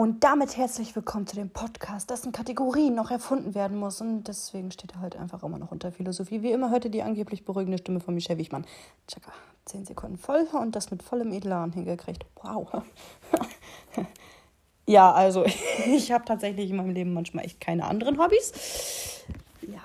Und damit herzlich willkommen zu dem Podcast, dessen Kategorien noch erfunden werden muss. Und deswegen steht er halt einfach immer noch unter Philosophie. Wie immer heute die angeblich beruhigende Stimme von Michel Wichmann. Tschakka, 10 Sekunden voll und das mit vollem Elan hingekriegt. Wow. ja, also ich habe tatsächlich in meinem Leben manchmal echt keine anderen Hobbys. Ja.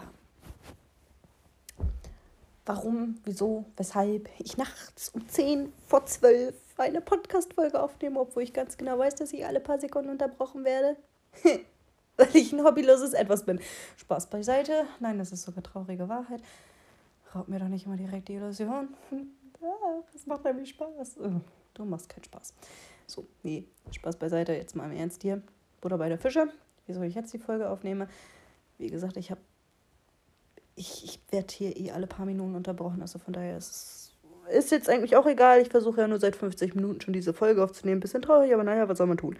Warum, wieso, weshalb ich nachts um 10 vor 12 eine Podcast-Folge aufnehme, obwohl ich ganz genau weiß, dass ich alle paar Sekunden unterbrochen werde. Weil ich ein hobbyloses Etwas bin. Spaß beiseite. Nein, das ist sogar traurige Wahrheit. Raubt mir doch nicht immer direkt die Illusion. Das macht nämlich Spaß. Du machst keinen Spaß. So, nee, Spaß beiseite. Jetzt mal im Ernst hier. Butter bei der Fische. Wieso ich jetzt die Folge aufnehme? Wie gesagt, ich habe. Ich, ich werde hier eh alle paar Minuten unterbrochen. Also von daher ist es ist jetzt eigentlich auch egal. Ich versuche ja nur seit 50 Minuten schon diese Folge aufzunehmen. Bisschen traurig, aber naja, was soll man tun?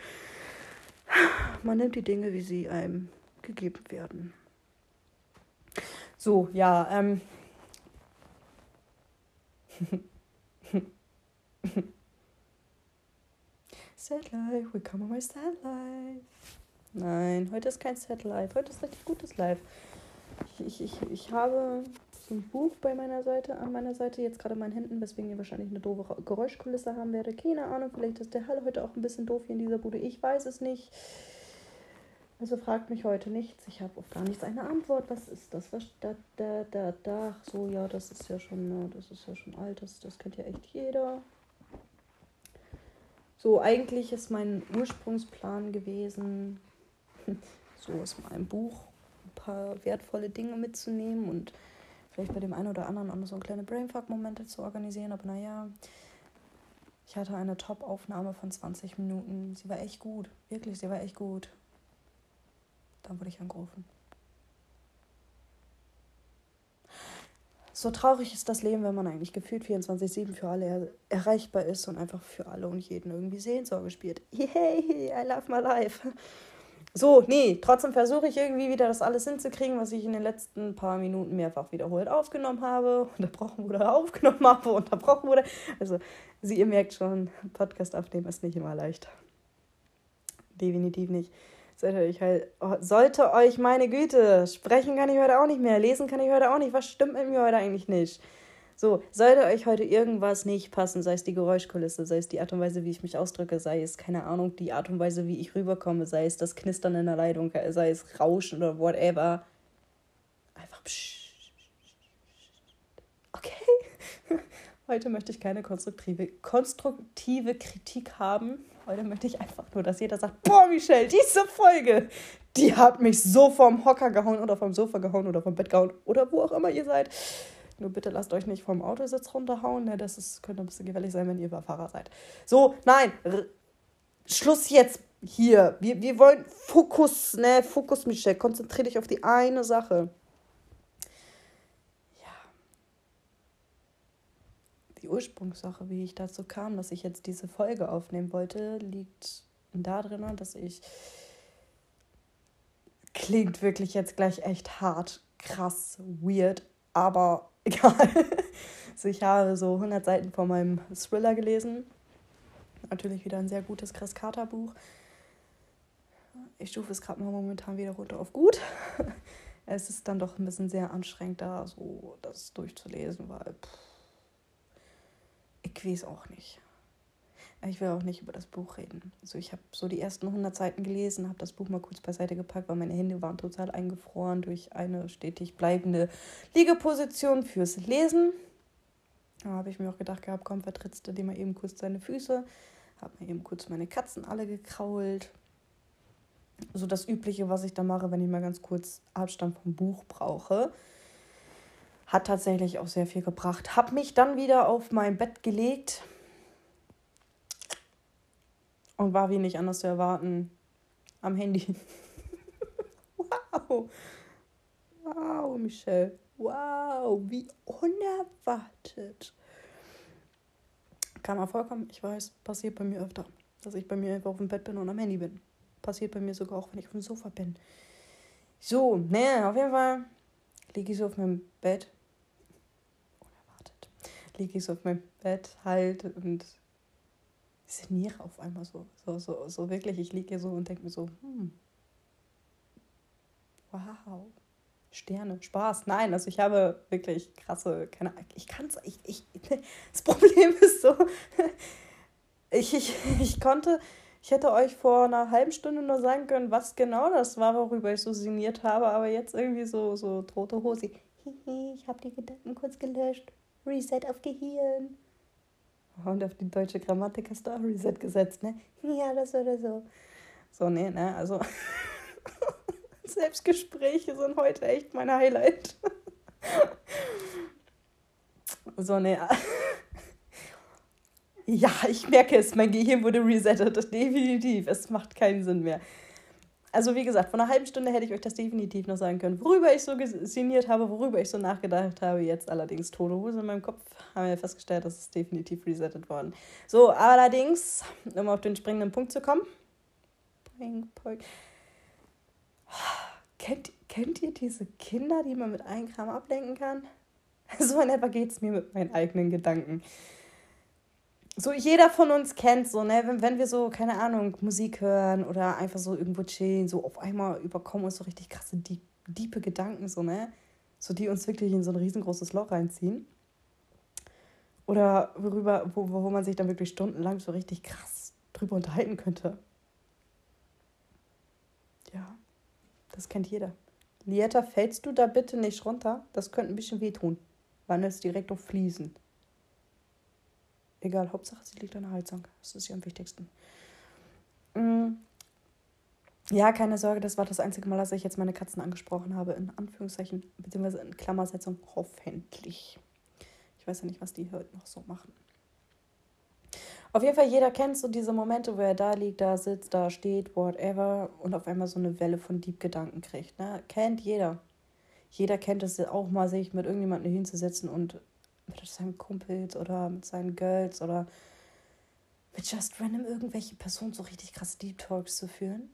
Man nimmt die Dinge, wie sie einem gegeben werden. So, ja, ähm. Sad Life, willkommen on my Sad Life. Nein, heute ist kein Sad Life, heute ist richtig gutes Life. Ich, ich, ich, ich habe ein Buch bei meiner Seite, an meiner Seite, jetzt gerade in meinen Händen, weswegen ihr wahrscheinlich eine doofe Geräuschkulisse haben werdet. Keine Ahnung, vielleicht ist der Hall heute auch ein bisschen doof hier in dieser Bude. Ich weiß es nicht. Also fragt mich heute nichts. Ich habe auf gar nichts eine Antwort. Was ist das? Was da, da, da, da? Ach so, ja, das ist ja schon, ne, das ist ja schon alt. Das, das kennt ja echt jeder. So, eigentlich ist mein Ursprungsplan gewesen, so aus meinem Buch ein paar wertvolle Dinge mitzunehmen und vielleicht bei dem einen oder anderen auch noch so kleine Brainfuck-Momente zu organisieren. Aber naja, ich hatte eine Top-Aufnahme von 20 Minuten. Sie war echt gut. Wirklich, sie war echt gut. Dann wurde ich angerufen. So traurig ist das Leben, wenn man eigentlich gefühlt 24-7 für alle er erreichbar ist und einfach für alle und jeden irgendwie Seelsorge spielt. Yay, I love my life. So, nee, trotzdem versuche ich irgendwie wieder das alles hinzukriegen, was ich in den letzten paar Minuten mehrfach wiederholt aufgenommen habe, unterbrochen wurde, aufgenommen habe, unterbrochen wurde. Also, Sie, ihr merkt schon, Podcast aufnehmen ist nicht immer leicht. Definitiv nicht. Sollte euch halt, sollte euch meine Güte, sprechen kann ich heute auch nicht mehr, lesen kann ich heute auch nicht. Was stimmt mit mir heute eigentlich nicht? So, sollte euch heute irgendwas nicht passen, sei es die Geräuschkulisse, sei es die Art und Weise, wie ich mich ausdrücke, sei es, keine Ahnung, die Art und Weise, wie ich rüberkomme, sei es das Knistern in der Leitung, sei es Rauschen oder whatever. Einfach psch. Okay. Heute möchte ich keine konstruktive, konstruktive Kritik haben. Heute möchte ich einfach nur, dass jeder sagt, boah, Michelle, diese Folge, die hat mich so vom Hocker gehauen oder vom Sofa gehauen oder vom Bett gehauen oder wo auch immer ihr seid. Nur bitte lasst euch nicht vom Autositz runterhauen. Ne? Das ist, könnte ein bisschen gefährlich sein, wenn ihr Überfahrer seid. So, nein. R Schluss jetzt hier. Wir, wir wollen Fokus, ne? Fokus, Michelle. Konzentriere dich auf die eine Sache. Ja. Die Ursprungssache, wie ich dazu kam, dass ich jetzt diese Folge aufnehmen wollte, liegt darin, dass ich. Klingt wirklich jetzt gleich echt hart, krass, weird, aber egal. Also ich habe so 100 Seiten von meinem Thriller gelesen. Natürlich wieder ein sehr gutes Chris Carter Buch. Ich stufe es gerade mal momentan wieder runter auf gut. Es ist dann doch ein bisschen sehr anstrengend da, so das durchzulesen, weil pff, ich weiß auch nicht. Ich will auch nicht über das Buch reden. Also ich habe so die ersten 100 Seiten gelesen, habe das Buch mal kurz beiseite gepackt, weil meine Hände waren total eingefroren durch eine stetig bleibende Liegeposition fürs Lesen. Da habe ich mir auch gedacht gehabt, komm, vertrittst du dir mal eben kurz deine Füße. Habe mir eben kurz meine Katzen alle gekrault. So das Übliche, was ich da mache, wenn ich mal ganz kurz Abstand vom Buch brauche. Hat tatsächlich auch sehr viel gebracht. Habe mich dann wieder auf mein Bett gelegt und war wie nicht anders zu erwarten am Handy. wow. Wow, Michelle. Wow, wie unerwartet. Kann mal vorkommen, ich weiß, passiert bei mir öfter. Dass ich bei mir einfach auf dem Bett bin und am Handy bin. Passiert bei mir sogar auch, wenn ich auf dem Sofa bin. So, ne, auf jeden Fall liege ich so auf meinem Bett. Unerwartet. Liege ich so auf meinem Bett halt und sinniere auf einmal so. So, so, so wirklich, ich liege hier so und denke mir so, hm. Wow. Sterne, Spaß. Nein, also ich habe wirklich krasse, keine Ahnung, ich kann es, ich, ich, das Problem ist so, ich, ich, ich konnte, ich hätte euch vor einer halben Stunde nur sagen können, was genau das war, worüber ich so sinniert habe, aber jetzt irgendwie so, so tote Hose. Ich habe die Gedanken kurz gelöscht. Reset auf Gehirn. Und auf die deutsche Grammatik hast du auch Reset gesetzt, ne? Ja, das oder so. So, nee, ne, also. Selbstgespräche sind heute echt mein Highlight. so, ne. Ja, ich merke es, mein Gehirn wurde resettet, definitiv. Es macht keinen Sinn mehr. Also wie gesagt, vor einer halben Stunde hätte ich euch das definitiv noch sagen können, worüber ich so sinniert habe, worüber ich so nachgedacht habe. Jetzt allerdings tote Hose in meinem Kopf, haben wir festgestellt, das ist definitiv resettet worden. So, allerdings, um auf den springenden Punkt zu kommen. Kennt, kennt ihr diese Kinder, die man mit einem Kram ablenken kann? So in etwa geht es mir mit meinen eigenen Gedanken so jeder von uns kennt so, ne, wenn, wenn wir so, keine Ahnung, Musik hören oder einfach so irgendwo chillen, so auf einmal überkommen uns so richtig krasse, diepe Gedanken, so, ne? So, die uns wirklich in so ein riesengroßes Loch reinziehen. Oder worüber, wo, wo man sich dann wirklich stundenlang so richtig krass drüber unterhalten könnte. Ja, das kennt jeder. Lieta, fällst du da bitte nicht runter? Das könnte ein bisschen wehtun. Wandelst direkt auf Fliesen. Egal, Hauptsache sie liegt an der Heizung. Das ist ja am wichtigsten. Mm. Ja, keine Sorge, das war das einzige Mal, dass ich jetzt meine Katzen angesprochen habe, in Anführungszeichen, beziehungsweise in Klammersetzung, hoffentlich. Ich weiß ja nicht, was die heute noch so machen. Auf jeden Fall, jeder kennt so diese Momente, wo er da liegt, da sitzt, da steht, whatever, und auf einmal so eine Welle von Deep-Gedanken kriegt. Ne? Kennt jeder. Jeder kennt es auch mal, sich mit irgendjemandem hinzusetzen und mit seinen Kumpels oder mit seinen Girls oder mit just random irgendwelche Personen so richtig krass Deep Talks zu führen.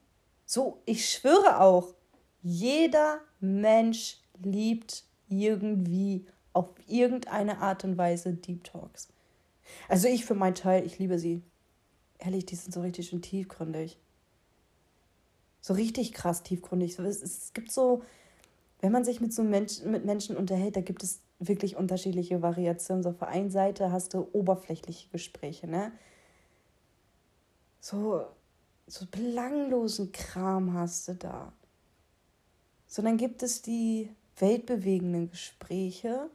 So, ich schwöre auch, jeder Mensch liebt irgendwie auf irgendeine Art und Weise Deep Talks. Also ich für meinen Teil, ich liebe sie. Ehrlich, die sind so richtig schön tiefgründig. So richtig krass tiefgründig. Es, es gibt so, wenn man sich mit so Mensch, mit Menschen unterhält, da gibt es wirklich unterschiedliche Variationen. So auf der einen Seite hast du oberflächliche Gespräche, ne? So, so belanglosen Kram hast du da. So, dann gibt es die weltbewegenden Gespräche,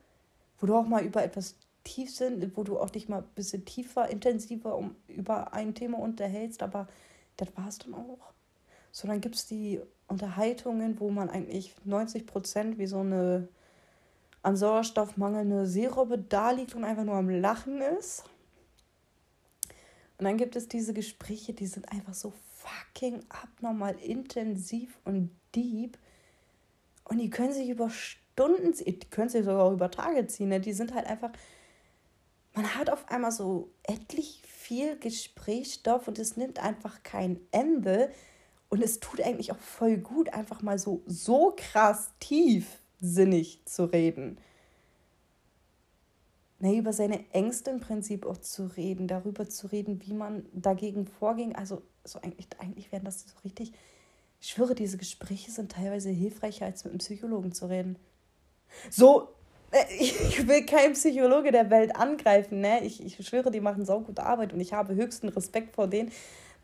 wo du auch mal über etwas tief sind, wo du auch dich mal ein bisschen tiefer, intensiver um, über ein Thema unterhältst, aber das war es dann auch. So, dann gibt es die Unterhaltungen, wo man eigentlich 90 Prozent wie so eine an Sauerstoffmangel eine Seerobbe da liegt und einfach nur am Lachen ist. Und dann gibt es diese Gespräche, die sind einfach so fucking abnormal intensiv und deep. Und die können sich über Stunden, die können sich sogar über Tage ziehen. Ne? Die sind halt einfach, man hat auf einmal so etlich viel Gesprächsstoff und es nimmt einfach kein Ende. Und es tut eigentlich auch voll gut, einfach mal so, so krass tief sinnig zu reden. Nee, über seine Ängste im Prinzip auch zu reden, darüber zu reden, wie man dagegen vorging. Also so eigentlich, eigentlich werden das so richtig. Ich schwöre, diese Gespräche sind teilweise hilfreicher, als mit einem Psychologen zu reden. So, äh, ich will keinen Psychologe der Welt angreifen, ne? Ich, ich schwöre, die machen so gute Arbeit und ich habe höchsten Respekt vor denen,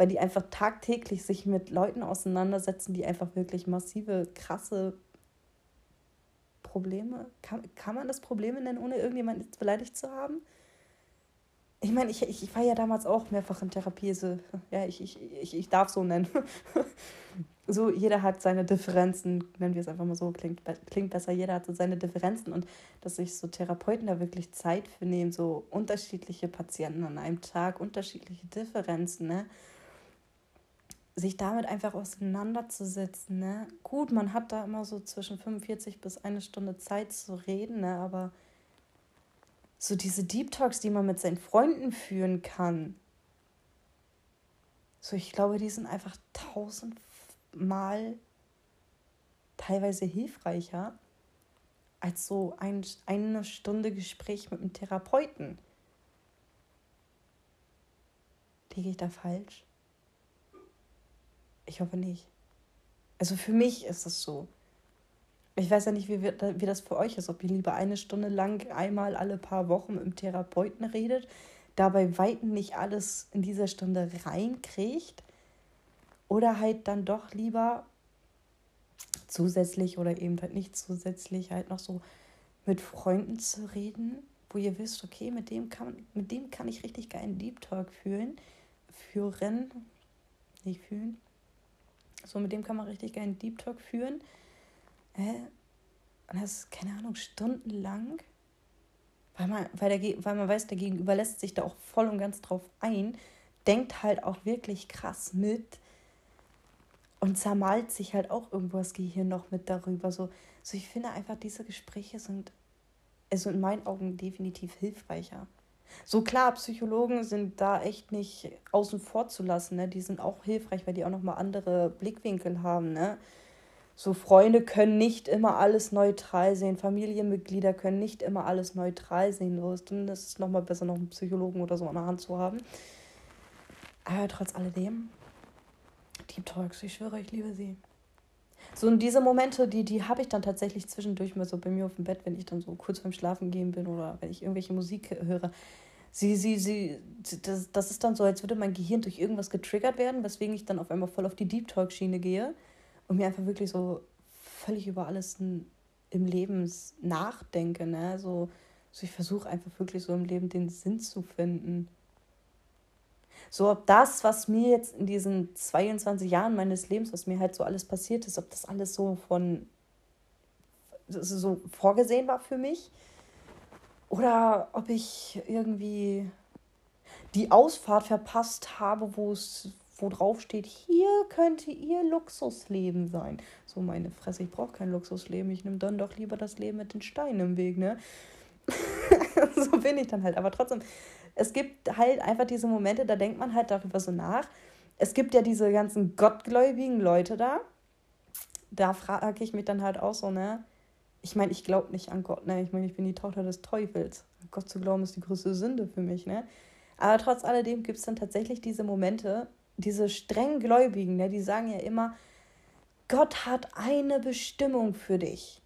weil die einfach tagtäglich sich mit Leuten auseinandersetzen, die einfach wirklich massive, krasse Probleme? Kann, kann man das Probleme nennen, ohne irgendjemanden beleidigt zu haben? Ich meine, ich, ich, ich war ja damals auch mehrfach in Therapie. So, ja, ich, ich, ich, ich darf so nennen. so, jeder hat seine Differenzen, nennen wir es einfach mal so, klingt, klingt besser. Jeder hat so seine Differenzen und dass sich so Therapeuten da wirklich Zeit für nehmen, so unterschiedliche Patienten an einem Tag, unterschiedliche Differenzen, ne? Sich damit einfach auseinanderzusetzen. Ne? Gut, man hat da immer so zwischen 45 bis eine Stunde Zeit zu reden, ne? aber so diese Deep Talks, die man mit seinen Freunden führen kann, so ich glaube, die sind einfach tausendmal teilweise hilfreicher als so ein, eine Stunde Gespräch mit einem Therapeuten. Liege ich da falsch? Ich hoffe nicht. Also für mich ist es so. Ich weiß ja nicht, wie, wie das für euch ist, ob ihr lieber eine Stunde lang einmal alle paar Wochen mit Therapeuten redet, dabei weiten nicht alles in dieser Stunde reinkriegt oder halt dann doch lieber zusätzlich oder eben halt nicht zusätzlich halt noch so mit Freunden zu reden, wo ihr wisst, okay, mit dem kann, mit dem kann ich richtig geilen Deep Talk fühlen, führen, nicht fühlen. So, mit dem kann man richtig geilen Deep Talk führen. Äh, und das ist, keine Ahnung, stundenlang. Weil man, weil, der, weil man weiß, der Gegenüber lässt sich da auch voll und ganz drauf ein, denkt halt auch wirklich krass mit und zermalt sich halt auch irgendwo das Gehirn noch mit darüber. So, so ich finde einfach, diese Gespräche sind also in meinen Augen definitiv hilfreicher. So klar, Psychologen sind da echt nicht außen vor zu lassen. Ne? Die sind auch hilfreich, weil die auch nochmal andere Blickwinkel haben. Ne? So Freunde können nicht immer alles neutral sehen. Familienmitglieder können nicht immer alles neutral sehen. So ist es nochmal besser, noch einen Psychologen oder so an der Hand zu haben. Aber trotz alledem, Deep Talks, ich schwöre, ich liebe sie. So und diese Momente, die, die habe ich dann tatsächlich zwischendurch mal so bei mir auf dem Bett, wenn ich dann so kurz beim Schlafen gehen bin oder wenn ich irgendwelche Musik höre sie, sie, sie, das, das ist dann so, als würde mein Gehirn durch irgendwas getriggert werden, weswegen ich dann auf einmal voll auf die Deep Talk-Schiene gehe und mir einfach wirklich so völlig über alles im Leben nachdenke. Ne? So, so ich versuche einfach wirklich so im Leben den Sinn zu finden. So, ob das, was mir jetzt in diesen 22 Jahren meines Lebens, was mir halt so alles passiert ist, ob das alles so von so vorgesehen war für mich oder ob ich irgendwie die Ausfahrt verpasst habe, wo es wo drauf steht, hier könnte ihr Luxusleben sein. So meine Fresse, ich brauche kein Luxusleben, ich nehme dann doch lieber das Leben mit den Steinen im Weg, ne? so bin ich dann halt. Aber trotzdem, es gibt halt einfach diese Momente, da denkt man halt darüber so nach. Es gibt ja diese ganzen gottgläubigen Leute da. Da frage ich mich dann halt auch so, ne? ich meine, ich glaube nicht an Gott, ne? Ich meine, ich bin die Tochter des Teufels. Gott zu glauben ist die größte Sünde für mich, ne? Aber trotz alledem gibt es dann tatsächlich diese Momente, diese streng Gläubigen, ne? Die sagen ja immer, Gott hat eine Bestimmung für dich.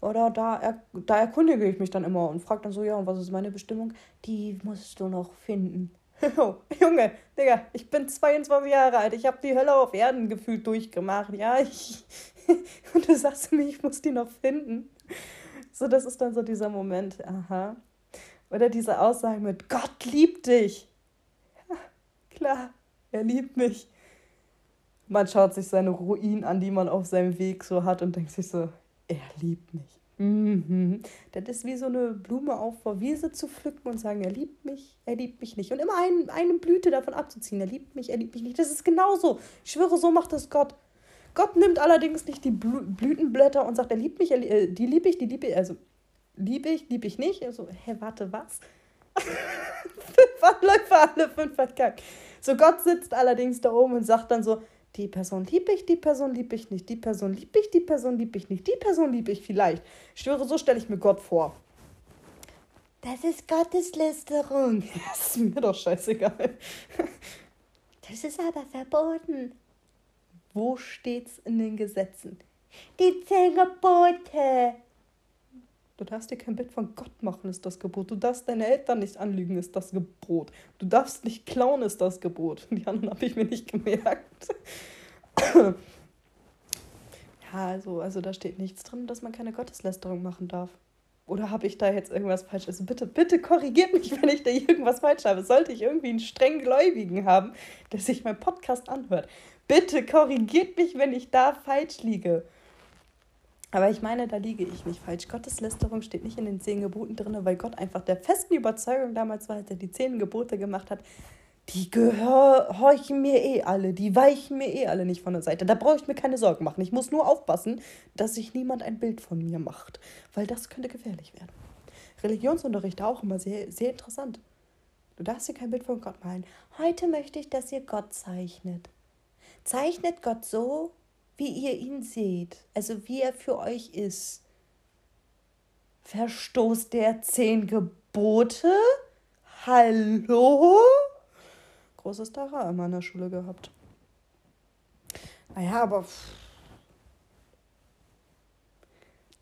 Oder da, er, da erkundige ich mich dann immer und frage dann so, ja, und was ist meine Bestimmung? Die musst du noch finden. Junge, Digga, ich bin 22 Jahre alt. Ich habe die Hölle auf Erden gefühlt durchgemacht. Ja, ich, und du sagst mir, ich muss die noch finden. So, das ist dann so dieser Moment, aha. Oder diese Aussage mit Gott liebt dich. Ja, klar, er liebt mich. Man schaut sich seine Ruinen an, die man auf seinem Weg so hat und denkt sich so, er liebt mich. Mhm. Das ist wie so eine Blume auf der Wiese zu pflücken und sagen, er liebt mich, er liebt mich nicht. Und immer ein, eine Blüte davon abzuziehen, er liebt mich, er liebt mich nicht. Das ist genauso. Ich schwöre, so macht das Gott. Gott nimmt allerdings nicht die Blütenblätter und sagt, er liebt mich, er, äh, die liebe ich, die liebe ich, also liebe ich, liebe ich nicht. Also, hä, warte, was? fünf Anläufe, alle fünf verkackt. So, Gott sitzt allerdings da oben und sagt dann so, die Person liebe ich, die Person liebe ich nicht, die Person liebe ich, die Person liebe ich nicht, die Person liebe ich vielleicht. Ich schwöre, so stelle ich mir Gott vor. Das ist Gotteslästerung. Das ist mir doch scheißegal. Das ist aber verboten. Wo steht's in den Gesetzen? Die zehn Gebote. Du darfst dir kein Bild von Gott machen, ist das Gebot. Du darfst deine Eltern nicht anlügen, ist das Gebot. Du darfst nicht klauen, ist das Gebot. Die anderen habe ich mir nicht gemerkt. ja, also, also da steht nichts drin, dass man keine Gotteslästerung machen darf. Oder habe ich da jetzt irgendwas falsch? Also bitte, bitte korrigiert mich, wenn ich da irgendwas falsch habe. Sollte ich irgendwie einen streng Gläubigen haben, der sich meinen Podcast anhört. Bitte korrigiert mich, wenn ich da falsch liege. Aber ich meine, da liege ich nicht falsch. Gotteslästerung steht nicht in den zehn Geboten drin, weil Gott einfach der festen Überzeugung damals war, als er die zehn Gebote gemacht hat, die gehorchen mir eh alle, die weichen mir eh alle nicht von der Seite. Da brauche ich mir keine Sorgen machen. Ich muss nur aufpassen, dass sich niemand ein Bild von mir macht, weil das könnte gefährlich werden. Religionsunterricht auch immer sehr, sehr interessant. Du darfst dir kein Bild von Gott malen. Heute möchte ich, dass ihr Gott zeichnet. Zeichnet Gott so, wie ihr ihn seht, also wie er für euch ist. Verstoßt der zehn Gebote? Hallo? großes Dara immer in der Schule gehabt. Naja, aber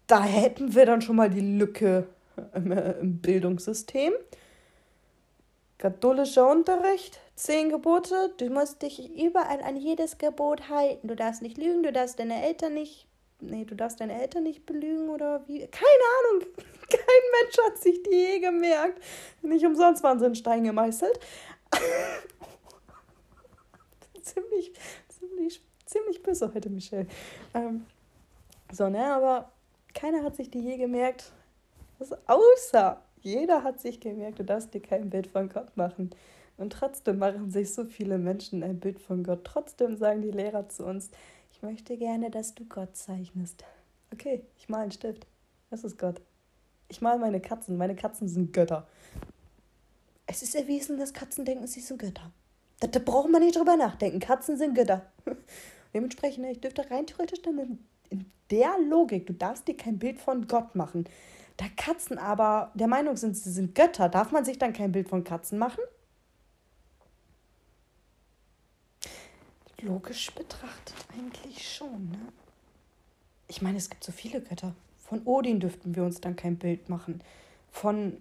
da hätten wir dann schon mal die Lücke im, äh, im Bildungssystem. Katholischer Unterricht, zehn Gebote, du musst dich überall an jedes Gebot halten. Du darfst nicht lügen, du darfst deine Eltern nicht. Nee, du darfst deine Eltern nicht belügen oder wie. Keine Ahnung. Kein Mensch hat sich die je gemerkt. Nicht umsonst waren sie in Stein gemeißelt. ziemlich, ziemlich, ziemlich böse heute, Michelle. Ähm, so, ne, aber keiner hat sich die je gemerkt. außer jeder hat sich gemerkt, du darfst dir kein Bild von Gott machen. Und trotzdem machen sich so viele Menschen ein Bild von Gott. Trotzdem sagen die Lehrer zu uns, ich möchte gerne, dass du Gott zeichnest. Okay, ich male einen Stift. Das ist Gott. Ich male meine Katzen. Meine Katzen sind Götter. Es ist erwiesen, dass Katzen denken, sie sind Götter. Da, da braucht man nicht drüber nachdenken. Katzen sind Götter. Dementsprechend, ich dürfte rein theoretisch dann in, in der Logik, du darfst dir kein Bild von Gott machen. Da Katzen aber der Meinung sind, sie sind Götter, darf man sich dann kein Bild von Katzen machen? Logisch betrachtet eigentlich schon, ne? Ich meine, es gibt so viele Götter. Von Odin dürften wir uns dann kein Bild machen. Von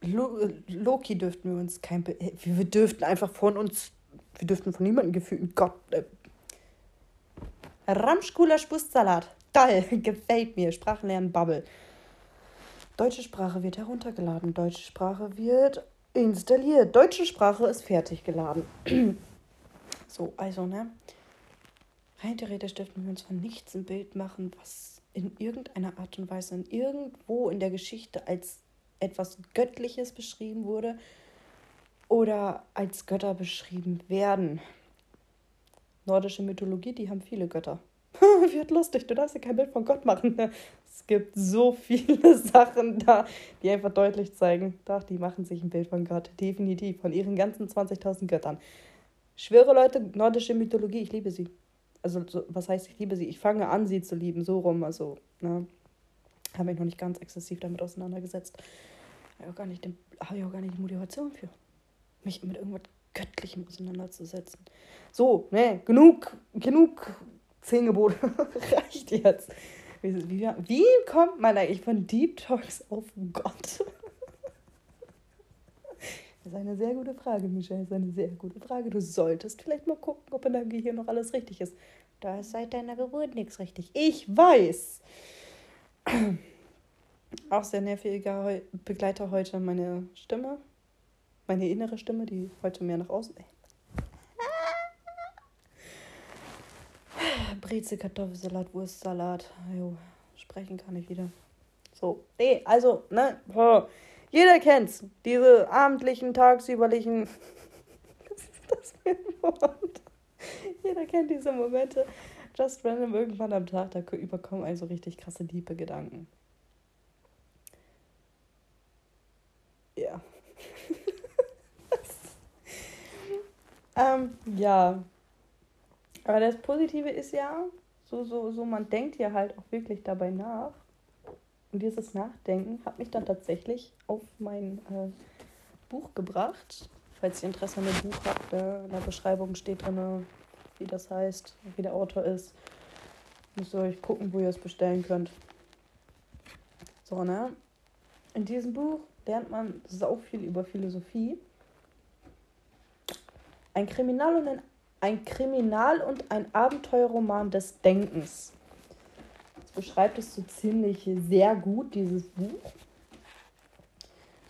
Loki dürften wir uns kein Bild. Äh, wir dürften einfach von uns. Wir dürften von niemandem gefühlt. Gott. Äh, Ramschkuler Spustsalat. Toll, gefällt mir. Sprachenlernen Bubble. Deutsche Sprache wird heruntergeladen. Deutsche Sprache wird installiert. Deutsche Sprache ist fertig geladen. so, also, ne? Rein theoretisch dürften wir uns von nichts ein Bild machen, was in irgendeiner Art und Weise in irgendwo in der Geschichte als etwas Göttliches beschrieben wurde oder als Götter beschrieben werden. Nordische Mythologie, die haben viele Götter. Wird lustig, du darfst dir kein Bild von Gott machen. Es gibt so viele Sachen da, die einfach deutlich zeigen, doch, die machen sich ein Bild von Gott. Definitiv, von ihren ganzen 20.000 Göttern. Schwöre Leute, nordische Mythologie, ich liebe sie. Also, so, was heißt, ich liebe sie? Ich fange an, sie zu lieben, so rum. Also, ne? Habe mich noch nicht ganz exzessiv damit auseinandergesetzt. Habe ich auch gar nicht, den, habe ich auch gar nicht die Motivation für, mich mit irgendwas Göttlichem auseinanderzusetzen. So, ne, genug, genug zehn Gebote. Reicht jetzt. Wie, wie, wie kommt man eigentlich von Deep Talks auf Gott? Das ist eine sehr gute Frage, Michelle. Das ist eine sehr gute Frage. Du solltest vielleicht mal gucken, ob in deinem Gehirn noch alles richtig ist. Da ist seit deiner Geburt nichts richtig. Ich weiß. Auch sehr nerviger Begleiter heute meine Stimme. Meine innere Stimme, die heute mehr nach außen. Breze, Kartoffelsalat, Wurstsalat. Jo, sprechen kann ich wieder. So, nee, also, ne, jeder kennt's. Diese abendlichen, tagsüberlichen. Was ist das für ein Wort? Jeder kennt diese Momente. Just random irgendwann am Tag, da überkommen also richtig krasse, liebe Gedanken. Ja. ähm, ja, aber das Positive ist ja, so, so, so, man denkt ja halt auch wirklich dabei nach. Und dieses Nachdenken hat mich dann tatsächlich auf mein äh, Buch gebracht. Falls ihr Interesse an dem Buch habt, äh, in der Beschreibung steht drin, wie das heißt, wie der Autor ist. Müsst ihr euch gucken, wo ihr es bestellen könnt. So, ne? In diesem Buch lernt man sau viel über Philosophie. Ein Kriminal und ein ein Kriminal- und ein Abenteuerroman des Denkens. Beschreibt es so ziemlich sehr gut, dieses Buch.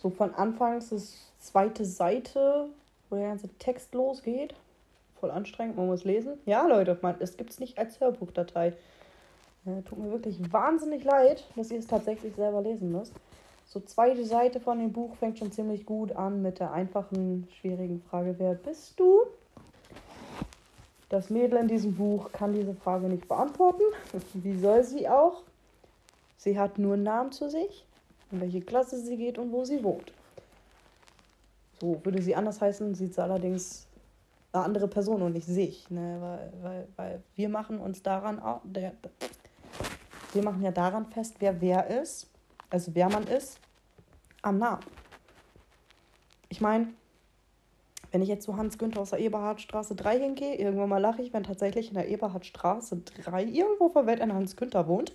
So von Anfangs ist zweite Seite, wo der ganze Text losgeht. Voll anstrengend, man muss lesen. Ja, Leute, man, es gibt es nicht als Hörbuchdatei. Ja, tut mir wirklich wahnsinnig leid, dass ihr es tatsächlich selber lesen müsst. So zweite Seite von dem Buch fängt schon ziemlich gut an mit der einfachen, schwierigen Frage, wer bist du? Das Mädel in diesem Buch kann diese Frage nicht beantworten. Wie soll sie auch? Sie hat nur einen Namen zu sich, in welche Klasse sie geht und wo sie wohnt. So würde sie anders heißen, sieht sie allerdings eine andere Person und nicht sich. Ne? Weil, weil, weil wir machen uns daran, der, wir machen ja daran fest, wer wer ist, also wer man ist, am Namen. Ich meine, Wenn ich jetzt zu Hans Günther aus der Eberhardstraße 3 hingehe, irgendwann mal lache ich, wenn tatsächlich in der Eberhardstraße 3 irgendwo verwehrt ein Hans Günther wohnt.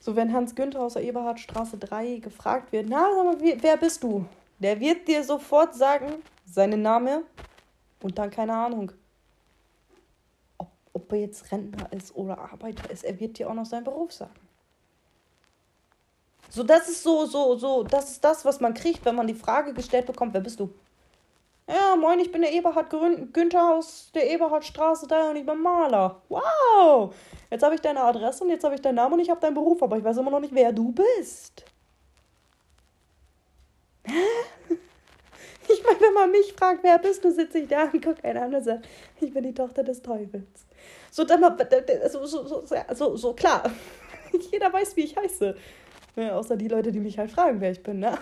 So, wenn Hans Günther aus der Eberhardstraße 3 gefragt wird, na, sag mal, wer bist du? Der wird dir sofort sagen, seinen Name und dann keine Ahnung. Ob, ob er jetzt Rentner ist oder Arbeiter ist, er wird dir auch noch seinen Beruf sagen. So, das ist so, so, so, das ist das, was man kriegt, wenn man die Frage gestellt bekommt, wer bist du? Ja, moin, ich bin der Eberhard Günther aus der Eberhardstraße da und ich bin Maler. Wow! Jetzt habe ich deine Adresse und jetzt habe ich deinen Namen und ich habe deinen Beruf, aber ich weiß immer noch nicht, wer du bist. Ich meine, wenn man mich fragt, wer bist du, sitze ich da und gucke einen an und sage, ich bin die Tochter des Teufels. So, dann so, so, so, so, so klar. Jeder weiß, wie ich heiße. Ja, außer die Leute, die mich halt fragen, wer ich bin, ne?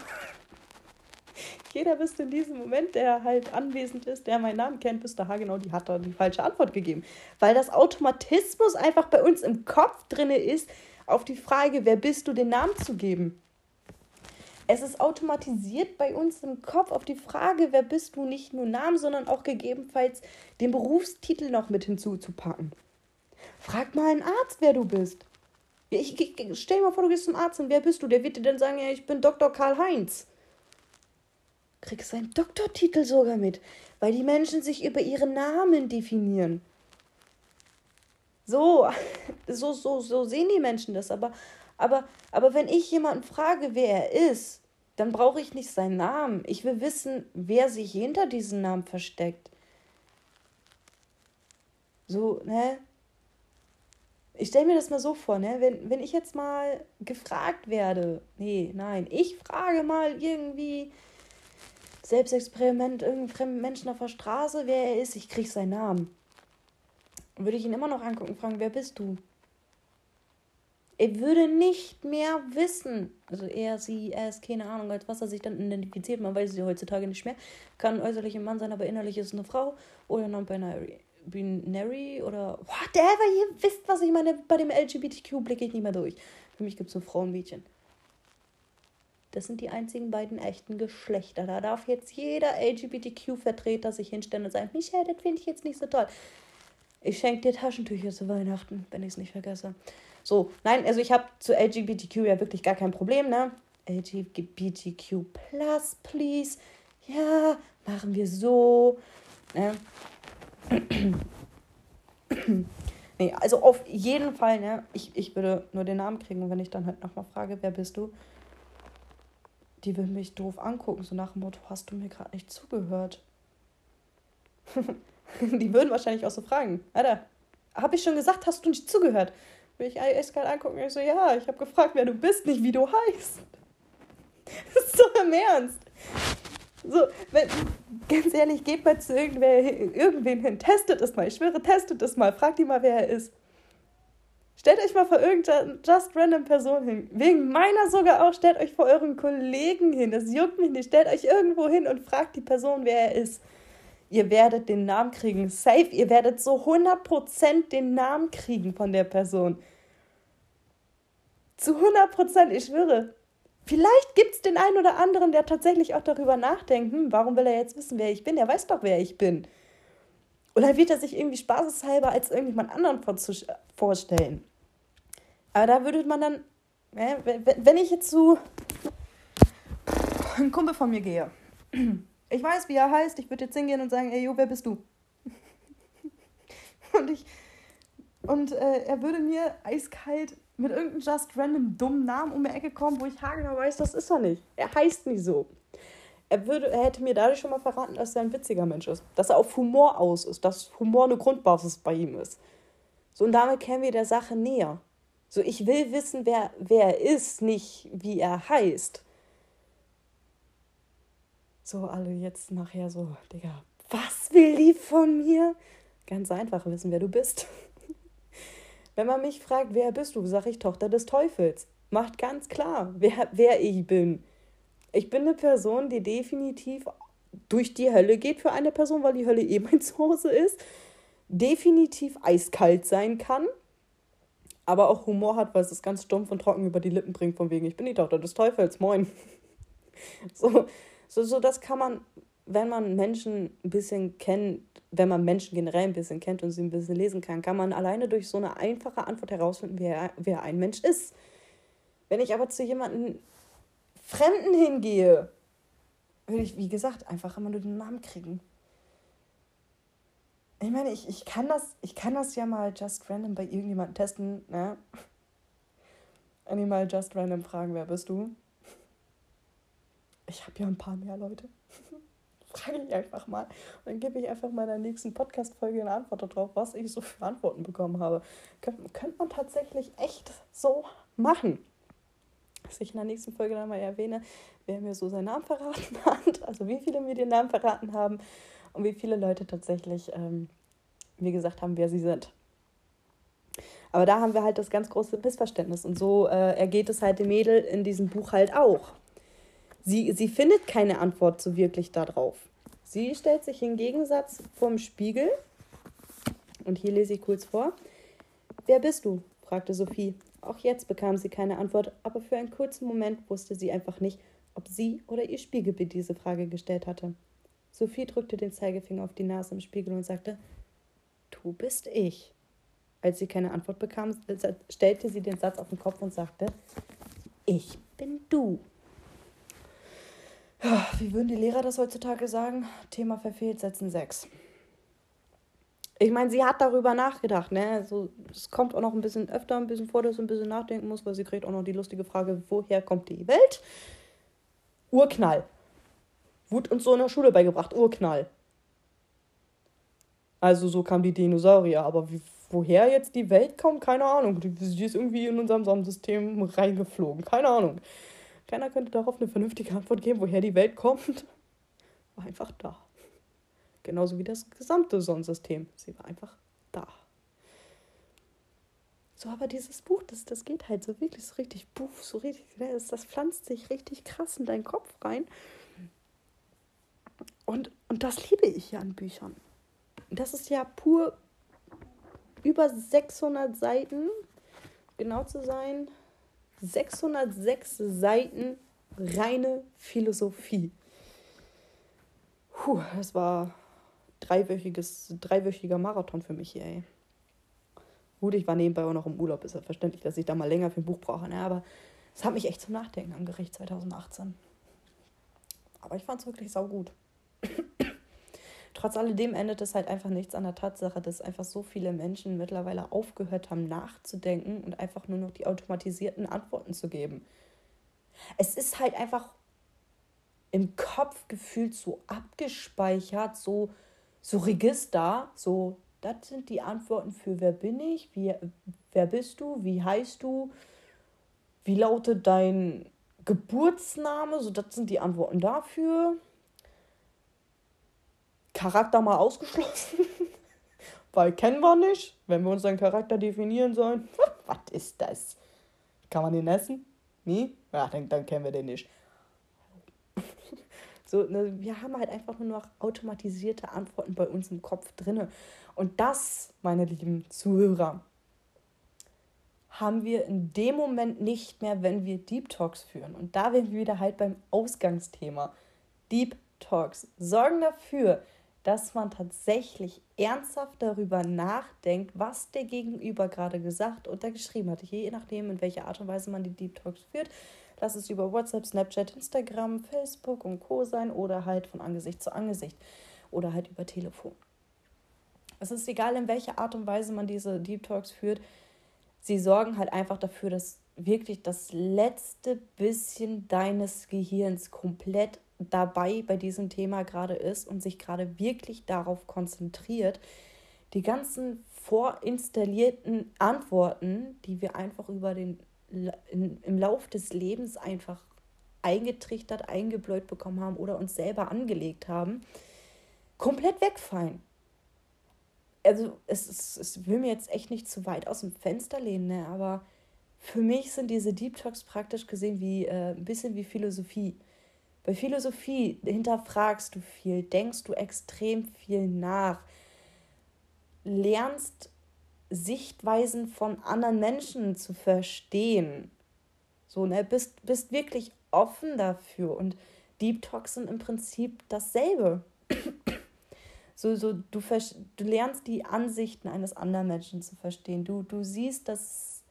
Jeder wüsste in diesem Moment, der halt anwesend ist, der meinen Namen kennt, wüsste, ha, genau, die hat da die falsche Antwort gegeben. Weil das Automatismus einfach bei uns im Kopf drin ist, auf die Frage, wer bist du, den Namen zu geben. Es ist automatisiert bei uns im Kopf auf die Frage, wer bist du, nicht nur Namen, sondern auch gegebenenfalls den Berufstitel noch mit hinzuzupacken. Frag mal einen Arzt, wer du bist. Ich, ich, stell dir mal vor, du gehst zum Arzt und wer bist du? Der wird dir dann sagen, ja, ich bin Dr. Karl-Heinz. Kriegst seinen Doktortitel sogar mit, weil die Menschen sich über ihren Namen definieren. So, so, so, so sehen die Menschen das. Aber, aber, aber wenn ich jemanden frage, wer er ist, dann brauche ich nicht seinen Namen. Ich will wissen, wer sich hinter diesem Namen versteckt. So, ne? Ich stelle mir das mal so vor, ne? Wenn, wenn ich jetzt mal gefragt werde, nee, nein, ich frage mal irgendwie Selbstexperiment irgendeinen fremden Menschen auf der Straße, wer er ist, ich kriege seinen Namen. Würde ich ihn immer noch angucken und fragen, wer bist du? Er würde nicht mehr wissen. Also er, sie, er ist keine Ahnung, als was er sich dann identifiziert. Man weiß es ja heutzutage nicht mehr. Kann äußerlich ein Mann sein, aber innerlich ist es eine Frau oder non-binary. Binary oder whatever, ihr wisst, was ich meine. Bei dem LGBTQ blicke ich nicht mehr durch. Für mich gibt es nur Frauen und Mädchen. Das sind die einzigen beiden echten Geschlechter. Da darf jetzt jeder LGBTQ-Vertreter sich hinstellen und sagen, Michael, das finde ich jetzt nicht so toll. Ich schenke dir Taschentücher zu Weihnachten, wenn ich es nicht vergesse. So, nein, also ich habe zu LGBTQ ja wirklich gar kein Problem, ne? LGBTQ plus, please. Ja, machen wir so. Ne? nee, also auf jeden Fall, ne? Ich, ich würde nur den Namen kriegen wenn ich dann halt nochmal frage, wer bist du? Die würden mich doof angucken, so nach dem Motto, hast du mir gerade nicht zugehört? die würden wahrscheinlich auch so fragen, Alter, habe ich schon gesagt, hast du nicht zugehört? Würde ich eiskalt angucken und ich so, ja, ich habe gefragt, wer du bist, nicht wie du heißt. Das ist so im Ernst. So, wenn, ganz ehrlich, geht mal zu irgendwer, irgendwen hin, testet es mal. Ich schwöre, testet es mal. Fragt die mal, wer er ist. Stellt euch mal vor irgendeiner just random Person hin. Wegen meiner sogar auch, stellt euch vor euren Kollegen hin. Das juckt mich nicht. Stellt euch irgendwo hin und fragt die Person, wer er ist. Ihr werdet den Namen kriegen. Safe. Ihr werdet so 100% den Namen kriegen von der Person. Zu 100%, ich schwöre. Vielleicht gibt es den einen oder anderen, der tatsächlich auch darüber nachdenkt, hm, warum will er jetzt wissen, wer ich bin? Er weiß doch, wer ich bin. Oder wird er sich irgendwie spaßeshalber als irgendjemand anderen vorstellen? Aber da würde man dann, wenn ich jetzt zu einem Kumpel von mir gehe, ich weiß, wie er heißt, ich würde jetzt hingehen und sagen, ey, Jo, wer bist du? und ich, und äh, er würde mir eiskalt mit irgendeinem just random dummen Namen um die Ecke kommen, wo ich haargenau weiß, das ist er nicht. Er heißt nicht so. Er, würde, er hätte mir dadurch schon mal verraten, dass er ein witziger Mensch ist. Dass er auf Humor aus ist, dass Humor eine Grundbasis bei ihm ist. So, und damit kämen wir der Sache näher. So, ich will wissen, wer, wer er ist, nicht wie er heißt. So, alle jetzt nachher so, Digga, was will die von mir? Ganz einfach wissen, wer du bist. Wenn man mich fragt, wer bist du, sage ich Tochter des Teufels. Macht ganz klar, wer, wer ich bin. Ich bin eine Person, die definitiv durch die Hölle geht für eine Person, weil die Hölle eh mein Zuhause ist. Definitiv eiskalt sein kann, aber auch Humor hat, weil es das ganz stumpf und trocken über die Lippen bringt, von wegen, ich bin die Tochter des Teufels, moin. So, so, so das kann man wenn man Menschen ein bisschen kennt, wenn man Menschen generell ein bisschen kennt und sie ein bisschen lesen kann, kann man alleine durch so eine einfache Antwort herausfinden, wer, wer ein Mensch ist. Wenn ich aber zu jemandem Fremden hingehe, würde ich, wie gesagt, einfach immer nur den Namen kriegen. Ich meine, ich, ich, kann das, ich kann das ja mal just random bei irgendjemandem testen, ne? Wenn die mal just random fragen, wer bist du? Ich habe ja ein paar mehr Leute. Frage ich einfach mal. Und dann gebe ich einfach mal in der nächsten Podcast-Folge eine Antwort darauf, was ich so für Antworten bekommen habe. Könnte könnt man tatsächlich echt so machen. Dass ich in der nächsten Folge dann mal erwähne, wer mir so seinen Namen verraten hat. Also wie viele mir den Namen verraten haben und wie viele Leute tatsächlich ähm, mir gesagt haben, wer sie sind. Aber da haben wir halt das ganz große Missverständnis. Und so äh, ergeht es halt dem Mädel in diesem Buch halt auch. Sie, sie findet keine Antwort so wirklich darauf. Sie stellt sich im Gegensatz vorm Spiegel. Und hier lese ich kurz vor. Wer bist du? fragte Sophie. Auch jetzt bekam sie keine Antwort, aber für einen kurzen Moment wusste sie einfach nicht, ob sie oder ihr Spiegelbild diese Frage gestellt hatte. Sophie drückte den Zeigefinger auf die Nase im Spiegel und sagte, Du bist ich. Als sie keine Antwort bekam, stellte sie den Satz auf den Kopf und sagte, Ich bin du. Wie würden die Lehrer das heutzutage sagen? Thema verfehlt, setzen sechs. Ich meine, sie hat darüber nachgedacht, ne? Also, es kommt auch noch ein bisschen öfter ein bisschen vor, dass sie ein bisschen nachdenken muss, weil sie kriegt auch noch die lustige Frage, woher kommt die Welt? Urknall. Wut uns so in der Schule beigebracht, Urknall. Also so kamen die Dinosaurier, aber wie, woher jetzt die Welt kommt, keine Ahnung. Die, die ist irgendwie in unserem Sonnensystem reingeflogen, keine Ahnung. Keiner könnte darauf eine vernünftige Antwort geben, woher die Welt kommt. War einfach da. Genauso wie das gesamte Sonnensystem. Sie war einfach da. So, aber dieses Buch, das, das geht halt so wirklich so richtig, buff, so richtig, ne, das, das pflanzt sich richtig krass in deinen Kopf rein. Und, und das liebe ich ja an Büchern. Das ist ja pur über 600 Seiten, genau zu sein. 606 Seiten reine Philosophie. Puh, das war dreiwöchiges, dreiwöchiger Marathon für mich hier, ey. Gut, ich war nebenbei auch noch im Urlaub, ist ja verständlich, dass ich da mal länger für ein Buch brauche, ne? aber es hat mich echt zum Nachdenken angeregt 2018. Aber ich fand es wirklich saugut. Trotz alledem endet es halt einfach nichts an der Tatsache, dass einfach so viele Menschen mittlerweile aufgehört haben nachzudenken und einfach nur noch die automatisierten Antworten zu geben. Es ist halt einfach im Kopf gefühlt so abgespeichert, so, so Register, so, das sind die Antworten für wer bin ich, wie, wer bist du, wie heißt du, wie lautet dein Geburtsname, so das sind die Antworten dafür. Charakter mal ausgeschlossen, weil kennen wir nicht. Wenn wir unseren Charakter definieren sollen, was ist das? Kann man den essen? Nie? Ja, dann, dann kennen wir den nicht. So, ne, wir haben halt einfach nur noch automatisierte Antworten bei uns im Kopf drin. Und das, meine lieben Zuhörer, haben wir in dem Moment nicht mehr, wenn wir Deep Talks führen. Und da wären wir wieder halt beim Ausgangsthema. Deep Talks sorgen dafür, dass man tatsächlich ernsthaft darüber nachdenkt, was der Gegenüber gerade gesagt oder geschrieben hat. Je nachdem, in welcher Art und Weise man die Deep Talks führt. Lass es über WhatsApp, Snapchat, Instagram, Facebook und Co. sein oder halt von Angesicht zu Angesicht oder halt über Telefon. Es ist egal, in welcher Art und Weise man diese Deep Talks führt. Sie sorgen halt einfach dafür, dass wirklich das letzte bisschen deines Gehirns komplett dabei bei diesem Thema gerade ist und sich gerade wirklich darauf konzentriert, die ganzen vorinstallierten Antworten, die wir einfach über den im Lauf des Lebens einfach eingetrichtert, eingebläut bekommen haben oder uns selber angelegt haben, komplett wegfallen. Also es, es, es will mir jetzt echt nicht zu weit aus dem Fenster lehnen, ne? aber für mich sind diese Deep Talks praktisch gesehen wie äh, ein bisschen wie Philosophie. Bei Philosophie hinterfragst du viel, denkst du extrem viel nach, lernst Sichtweisen von anderen Menschen zu verstehen. So, ne, bist, bist wirklich offen dafür und Deep Talks sind im Prinzip dasselbe. so, so, du, du lernst die Ansichten eines anderen Menschen zu verstehen. Du, du siehst, dass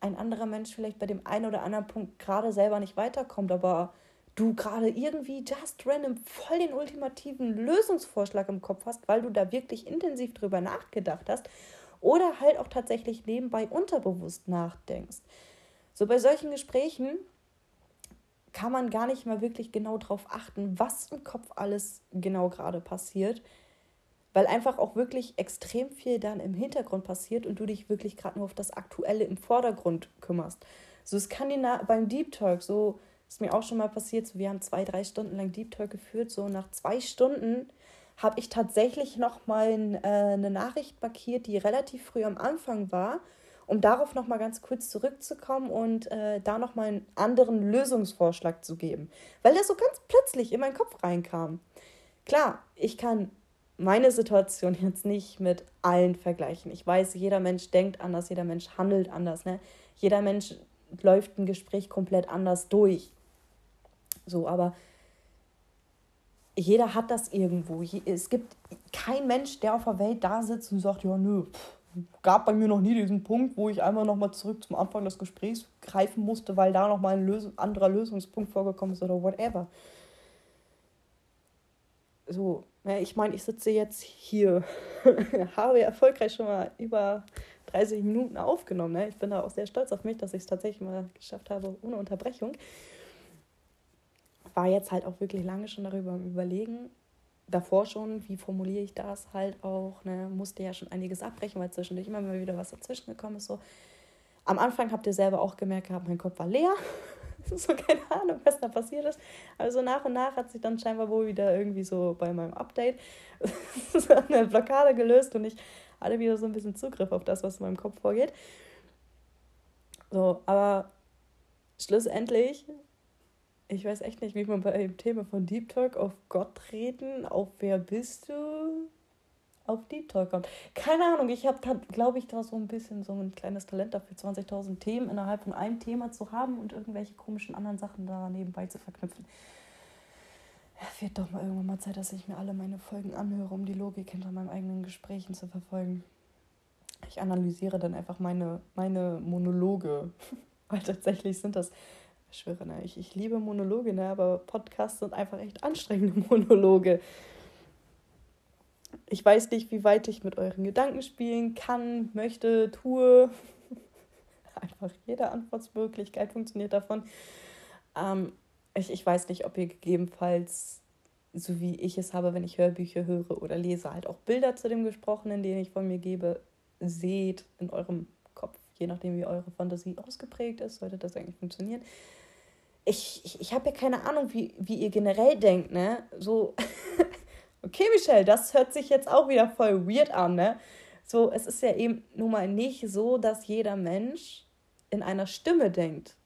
ein anderer Mensch vielleicht bei dem einen oder anderen Punkt gerade selber nicht weiterkommt, aber du gerade irgendwie just random voll den ultimativen Lösungsvorschlag im Kopf hast, weil du da wirklich intensiv drüber nachgedacht hast oder halt auch tatsächlich nebenbei unterbewusst nachdenkst. So bei solchen Gesprächen kann man gar nicht mal wirklich genau darauf achten, was im Kopf alles genau gerade passiert, weil einfach auch wirklich extrem viel dann im Hintergrund passiert und du dich wirklich gerade nur auf das Aktuelle im Vordergrund kümmerst. So, es kann dir beim Deep Talk so ist mir auch schon mal passiert, so, wir haben zwei, drei Stunden lang Deep Talk geführt. So nach zwei Stunden habe ich tatsächlich noch mal äh, eine Nachricht markiert, die relativ früh am Anfang war, um darauf noch mal ganz kurz zurückzukommen und äh, da noch mal einen anderen Lösungsvorschlag zu geben, weil der so ganz plötzlich in meinen Kopf reinkam. Klar, ich kann meine Situation jetzt nicht mit allen vergleichen. Ich weiß, jeder Mensch denkt anders, jeder Mensch handelt anders. Ne? Jeder Mensch läuft ein Gespräch komplett anders durch. So, aber jeder hat das irgendwo. Es gibt kein Mensch, der auf der Welt da sitzt und sagt, ja, nö, gab bei mir noch nie diesen Punkt, wo ich einmal noch mal zurück zum Anfang des Gesprächs greifen musste, weil da noch mal ein Lös anderer Lösungspunkt vorgekommen ist oder whatever. So, ja, ich meine, ich sitze jetzt hier, habe erfolgreich schon mal über 30 Minuten aufgenommen. Ne? Ich bin da auch sehr stolz auf mich, dass ich es tatsächlich mal geschafft habe, ohne Unterbrechung. War jetzt halt auch wirklich lange schon darüber überlegen. Davor schon, wie formuliere ich das halt auch. Ne? Musste ja schon einiges abbrechen, weil zwischendurch immer mal wieder was dazwischen gekommen ist. So. Am Anfang habt ihr selber auch gemerkt gehabt, mein Kopf war leer. so keine Ahnung, was da passiert ist. Aber so nach und nach hat sich dann scheinbar wohl wieder irgendwie so bei meinem Update eine Blockade gelöst und ich alle wieder so ein bisschen Zugriff auf das, was in meinem Kopf vorgeht. So, aber schlussendlich, ich weiß echt nicht, wie man bei dem Thema von Deep Talk auf Gott reden, auf wer bist du, auf Deep Talk kommt. Keine Ahnung, ich habe, glaube ich, da so ein bisschen so ein kleines Talent dafür, 20.000 Themen innerhalb von einem Thema zu haben und irgendwelche komischen anderen Sachen da nebenbei zu verknüpfen. Ja, wird doch mal irgendwann mal Zeit, dass ich mir alle meine Folgen anhöre, um die Logik hinter meinen eigenen Gesprächen zu verfolgen. Ich analysiere dann einfach meine, meine Monologe. Weil tatsächlich sind das, ich schwöre, ne, ich, ich liebe Monologe, ne, aber Podcasts sind einfach echt anstrengende Monologe. Ich weiß nicht, wie weit ich mit euren Gedanken spielen kann, möchte, tue. Einfach jede Antwortmöglichkeit funktioniert davon. Ähm, ich, ich weiß nicht, ob ihr gegebenenfalls, so wie ich es habe, wenn ich Hörbücher höre oder lese, halt auch Bilder zu dem Gesprochenen, den ich von mir gebe, seht in eurem Kopf, je nachdem, wie eure Fantasie ausgeprägt ist, sollte das eigentlich funktionieren. Ich, ich, ich habe ja keine Ahnung, wie, wie ihr generell denkt, ne? So, okay, Michelle, das hört sich jetzt auch wieder voll weird an, ne? So, es ist ja eben nun mal nicht so, dass jeder Mensch in einer Stimme denkt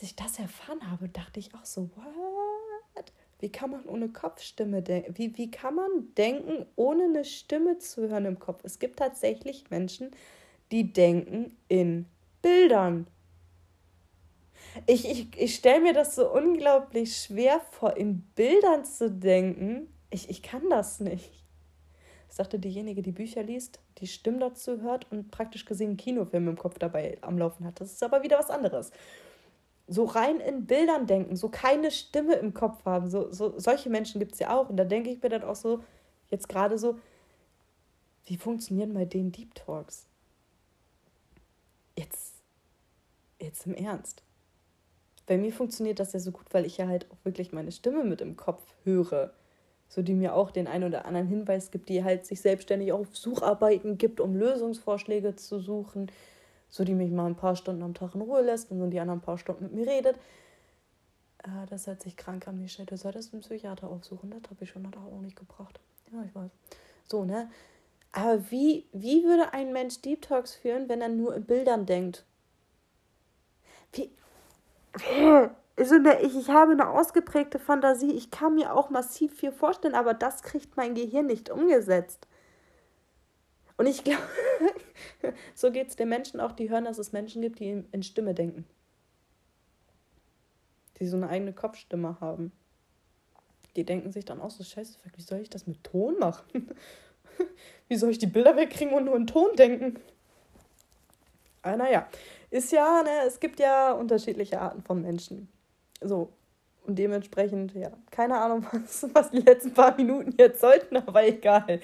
als ich das erfahren habe, dachte ich auch so, what? Wie kann man ohne Kopfstimme denken? Wie, wie kann man denken, ohne eine Stimme zu hören im Kopf? Es gibt tatsächlich Menschen, die denken in Bildern. Ich, ich, ich stelle mir das so unglaublich schwer vor, in Bildern zu denken. Ich, ich kann das nicht. Sagte diejenige, die Bücher liest, die Stimmen dazu hört und praktisch gesehen einen Kinofilm im Kopf dabei am Laufen hat. Das ist aber wieder was anderes so rein in Bildern denken, so keine Stimme im Kopf haben. So, so, solche Menschen gibt es ja auch. Und da denke ich mir dann auch so, jetzt gerade so, wie funktionieren bei den Deep Talks? Jetzt, jetzt im Ernst. Bei mir funktioniert das ja so gut, weil ich ja halt auch wirklich meine Stimme mit im Kopf höre. So die mir auch den einen oder anderen Hinweis gibt, die halt sich selbstständig auf Sucharbeiten gibt, um Lösungsvorschläge zu suchen so die mich mal ein paar Stunden am Tag in Ruhe lässt und dann die anderen paar Stunden mit mir redet. Äh, das hört sich krank an, Michelle. Du solltest einen Psychiater aufsuchen. Das habe ich schon da auch nicht gebracht. Ja, ich weiß. So, ne? Aber wie, wie würde ein Mensch Deep Talks führen, wenn er nur in Bildern denkt? Wie. Ich, ich habe eine ausgeprägte Fantasie. Ich kann mir auch massiv viel vorstellen, aber das kriegt mein Gehirn nicht umgesetzt. Und ich glaube, so geht es den Menschen auch, die hören, dass es Menschen gibt, die in Stimme denken. die so eine eigene Kopfstimme haben. Die denken sich dann auch so, scheiße, wie soll ich das mit Ton machen? wie soll ich die Bilder wegkriegen und nur in Ton denken? Aber naja, ist ja, ne, es gibt ja unterschiedliche Arten von Menschen. So. Und dementsprechend, ja, keine Ahnung, was, was die letzten paar Minuten jetzt sollten, aber egal.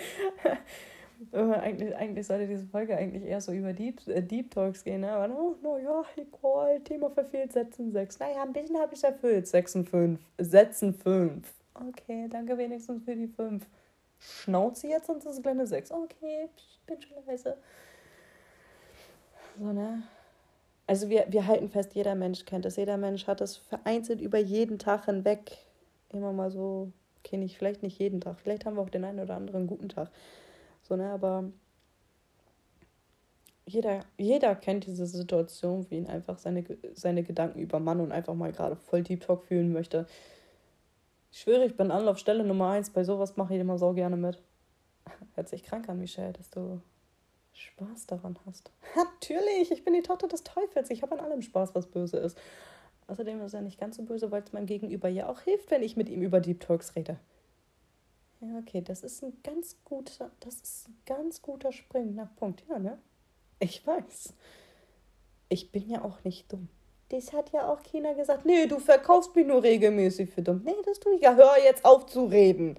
Äh, eigentlich, eigentlich sollte diese Folge eigentlich eher so über Deep, äh, Deep Talks gehen, ne? aber no, no, ja, egal, Thema verfehlt, Sätzen 6. Naja, ein bisschen habe ich erfüllt. Sätzen 5. Sätzen 5. Okay, danke wenigstens für die 5. Schnauze jetzt, sonst ist es kleine 6. Okay, bin schon leise. So, ne? Also wir, wir halten fest, jeder Mensch kennt es. Jeder Mensch hat es vereinzelt über jeden Tag hinweg. Immer mal so, okay, nicht, vielleicht nicht jeden Tag. Vielleicht haben wir auch den einen oder anderen guten Tag. So, ne, aber jeder, jeder kennt diese Situation, wie ihn einfach seine, seine Gedanken übermannen und einfach mal gerade voll Deep Talk fühlen möchte. Ich schwöre, ich bin Anlaufstelle Nummer eins. Bei sowas mache ich immer so gerne mit. Hört sich krank an, Michelle, dass du Spaß daran hast. Natürlich, ich bin die Tochter des Teufels. Ich habe an allem Spaß, was böse ist. Außerdem ist er nicht ganz so böse, weil es meinem Gegenüber ja auch hilft, wenn ich mit ihm über Deep Talks rede. Ja, okay, das ist ein ganz guter, das ist ein ganz guter springender Punkt, ja, ne? Ich weiß. Ich bin ja auch nicht dumm. Das hat ja auch China gesagt. Nee, du verkaufst mich nur regelmäßig für dumm. Nee, das tue ich ja. Hör jetzt auf zu reden.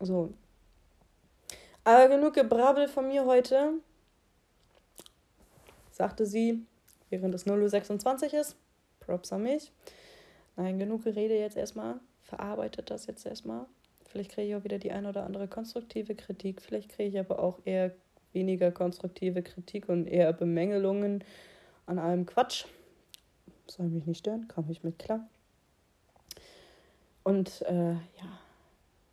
So, aber genug Gebrabbel von mir heute, sagte sie, während es 0.26 Uhr ist. Props an mich. Nein, genug Gerede jetzt erstmal. Verarbeitet das jetzt erstmal. Vielleicht kriege ich auch wieder die ein oder andere konstruktive Kritik. Vielleicht kriege ich aber auch eher weniger konstruktive Kritik und eher Bemängelungen an allem Quatsch. Soll mich nicht stören, komme ich mit klar. Und äh, ja,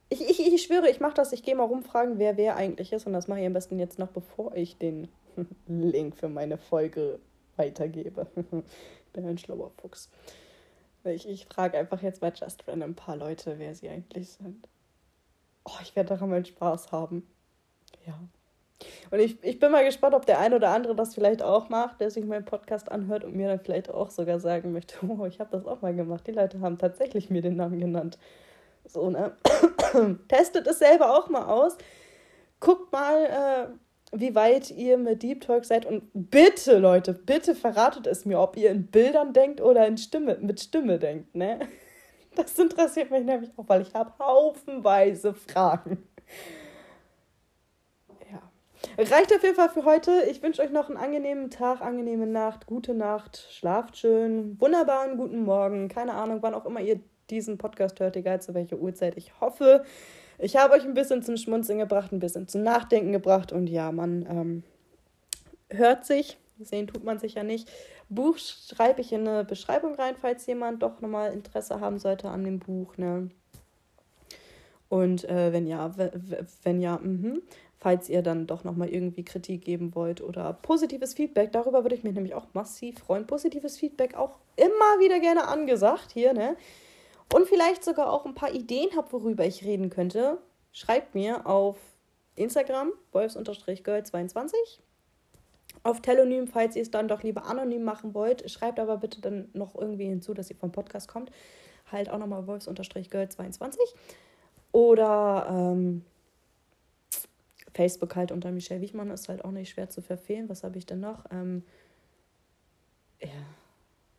ich, ich, ich schwöre, ich mache das. Ich gehe mal rumfragen, wer wer eigentlich ist. Und das mache ich am besten jetzt noch, bevor ich den Link für meine Folge weitergebe. ich bin ein schlauer Fuchs. Ich, ich frage einfach jetzt bei Just Random ein paar Leute, wer sie eigentlich sind. Oh, ich werde daran mal Spaß haben. Ja. Und ich, ich bin mal gespannt, ob der ein oder andere das vielleicht auch macht, der sich meinen Podcast anhört und mir dann vielleicht auch sogar sagen möchte, oh, ich habe das auch mal gemacht. Die Leute haben tatsächlich mir den Namen genannt. So, ne? Testet es selber auch mal aus. Guckt mal, äh, wie weit ihr mit Deep Talk seid. Und bitte, Leute, bitte verratet es mir, ob ihr in Bildern denkt oder in Stimme, mit Stimme denkt, ne? Das interessiert mich nämlich auch, weil ich habe haufenweise Fragen. Ja. Reicht auf jeden Fall für heute. Ich wünsche euch noch einen angenehmen Tag, angenehme Nacht, gute Nacht, schlaft schön, wunderbaren guten Morgen, keine Ahnung, wann auch immer ihr diesen Podcast hört, egal zu welcher Uhrzeit. Ich hoffe, ich habe euch ein bisschen zum Schmunzeln gebracht, ein bisschen zum Nachdenken gebracht und ja, man ähm, hört sich, sehen tut man sich ja nicht. Buch schreibe ich in eine Beschreibung rein, falls jemand doch nochmal Interesse haben sollte an dem Buch. Ne? Und äh, wenn ja, wenn ja, mh, falls ihr dann doch nochmal irgendwie Kritik geben wollt oder positives Feedback, darüber würde ich mich nämlich auch massiv freuen. Positives Feedback auch immer wieder gerne angesagt hier, ne? und vielleicht sogar auch ein paar Ideen habt, worüber ich reden könnte, schreibt mir auf Instagram, wolfs-girl22. Auf Telonym, falls ihr es dann doch lieber anonym machen wollt, schreibt aber bitte dann noch irgendwie hinzu, dass ihr vom Podcast kommt. Halt auch nochmal wolfs-girl22. Oder ähm, Facebook halt unter Michelle Wichmann ist halt auch nicht schwer zu verfehlen. Was habe ich denn noch? Ähm, ja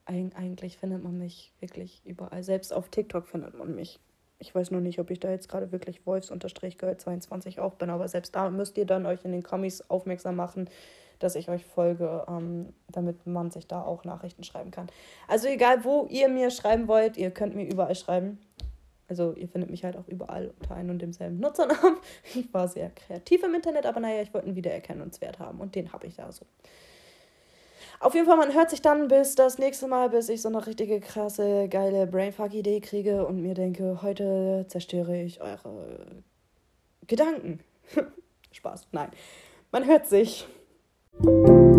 eigentlich findet man mich wirklich überall. Selbst auf TikTok findet man mich. Ich weiß nur nicht, ob ich da jetzt gerade wirklich Wolfs-Girl22 auch bin, aber selbst da müsst ihr dann euch in den Kommis aufmerksam machen, dass ich euch folge, ähm, damit man sich da auch Nachrichten schreiben kann. Also egal, wo ihr mir schreiben wollt, ihr könnt mir überall schreiben. Also ihr findet mich halt auch überall unter einem und demselben Nutzernamen. Ich war sehr kreativ im Internet, aber naja, ich wollte einen Wiedererkennungswert haben und den habe ich da so. Auf jeden Fall, man hört sich dann bis das nächste Mal, bis ich so eine richtige krasse, geile Brainfuck-Idee kriege und mir denke, heute zerstöre ich eure Gedanken. Spaß, nein. Man hört sich. Thank you.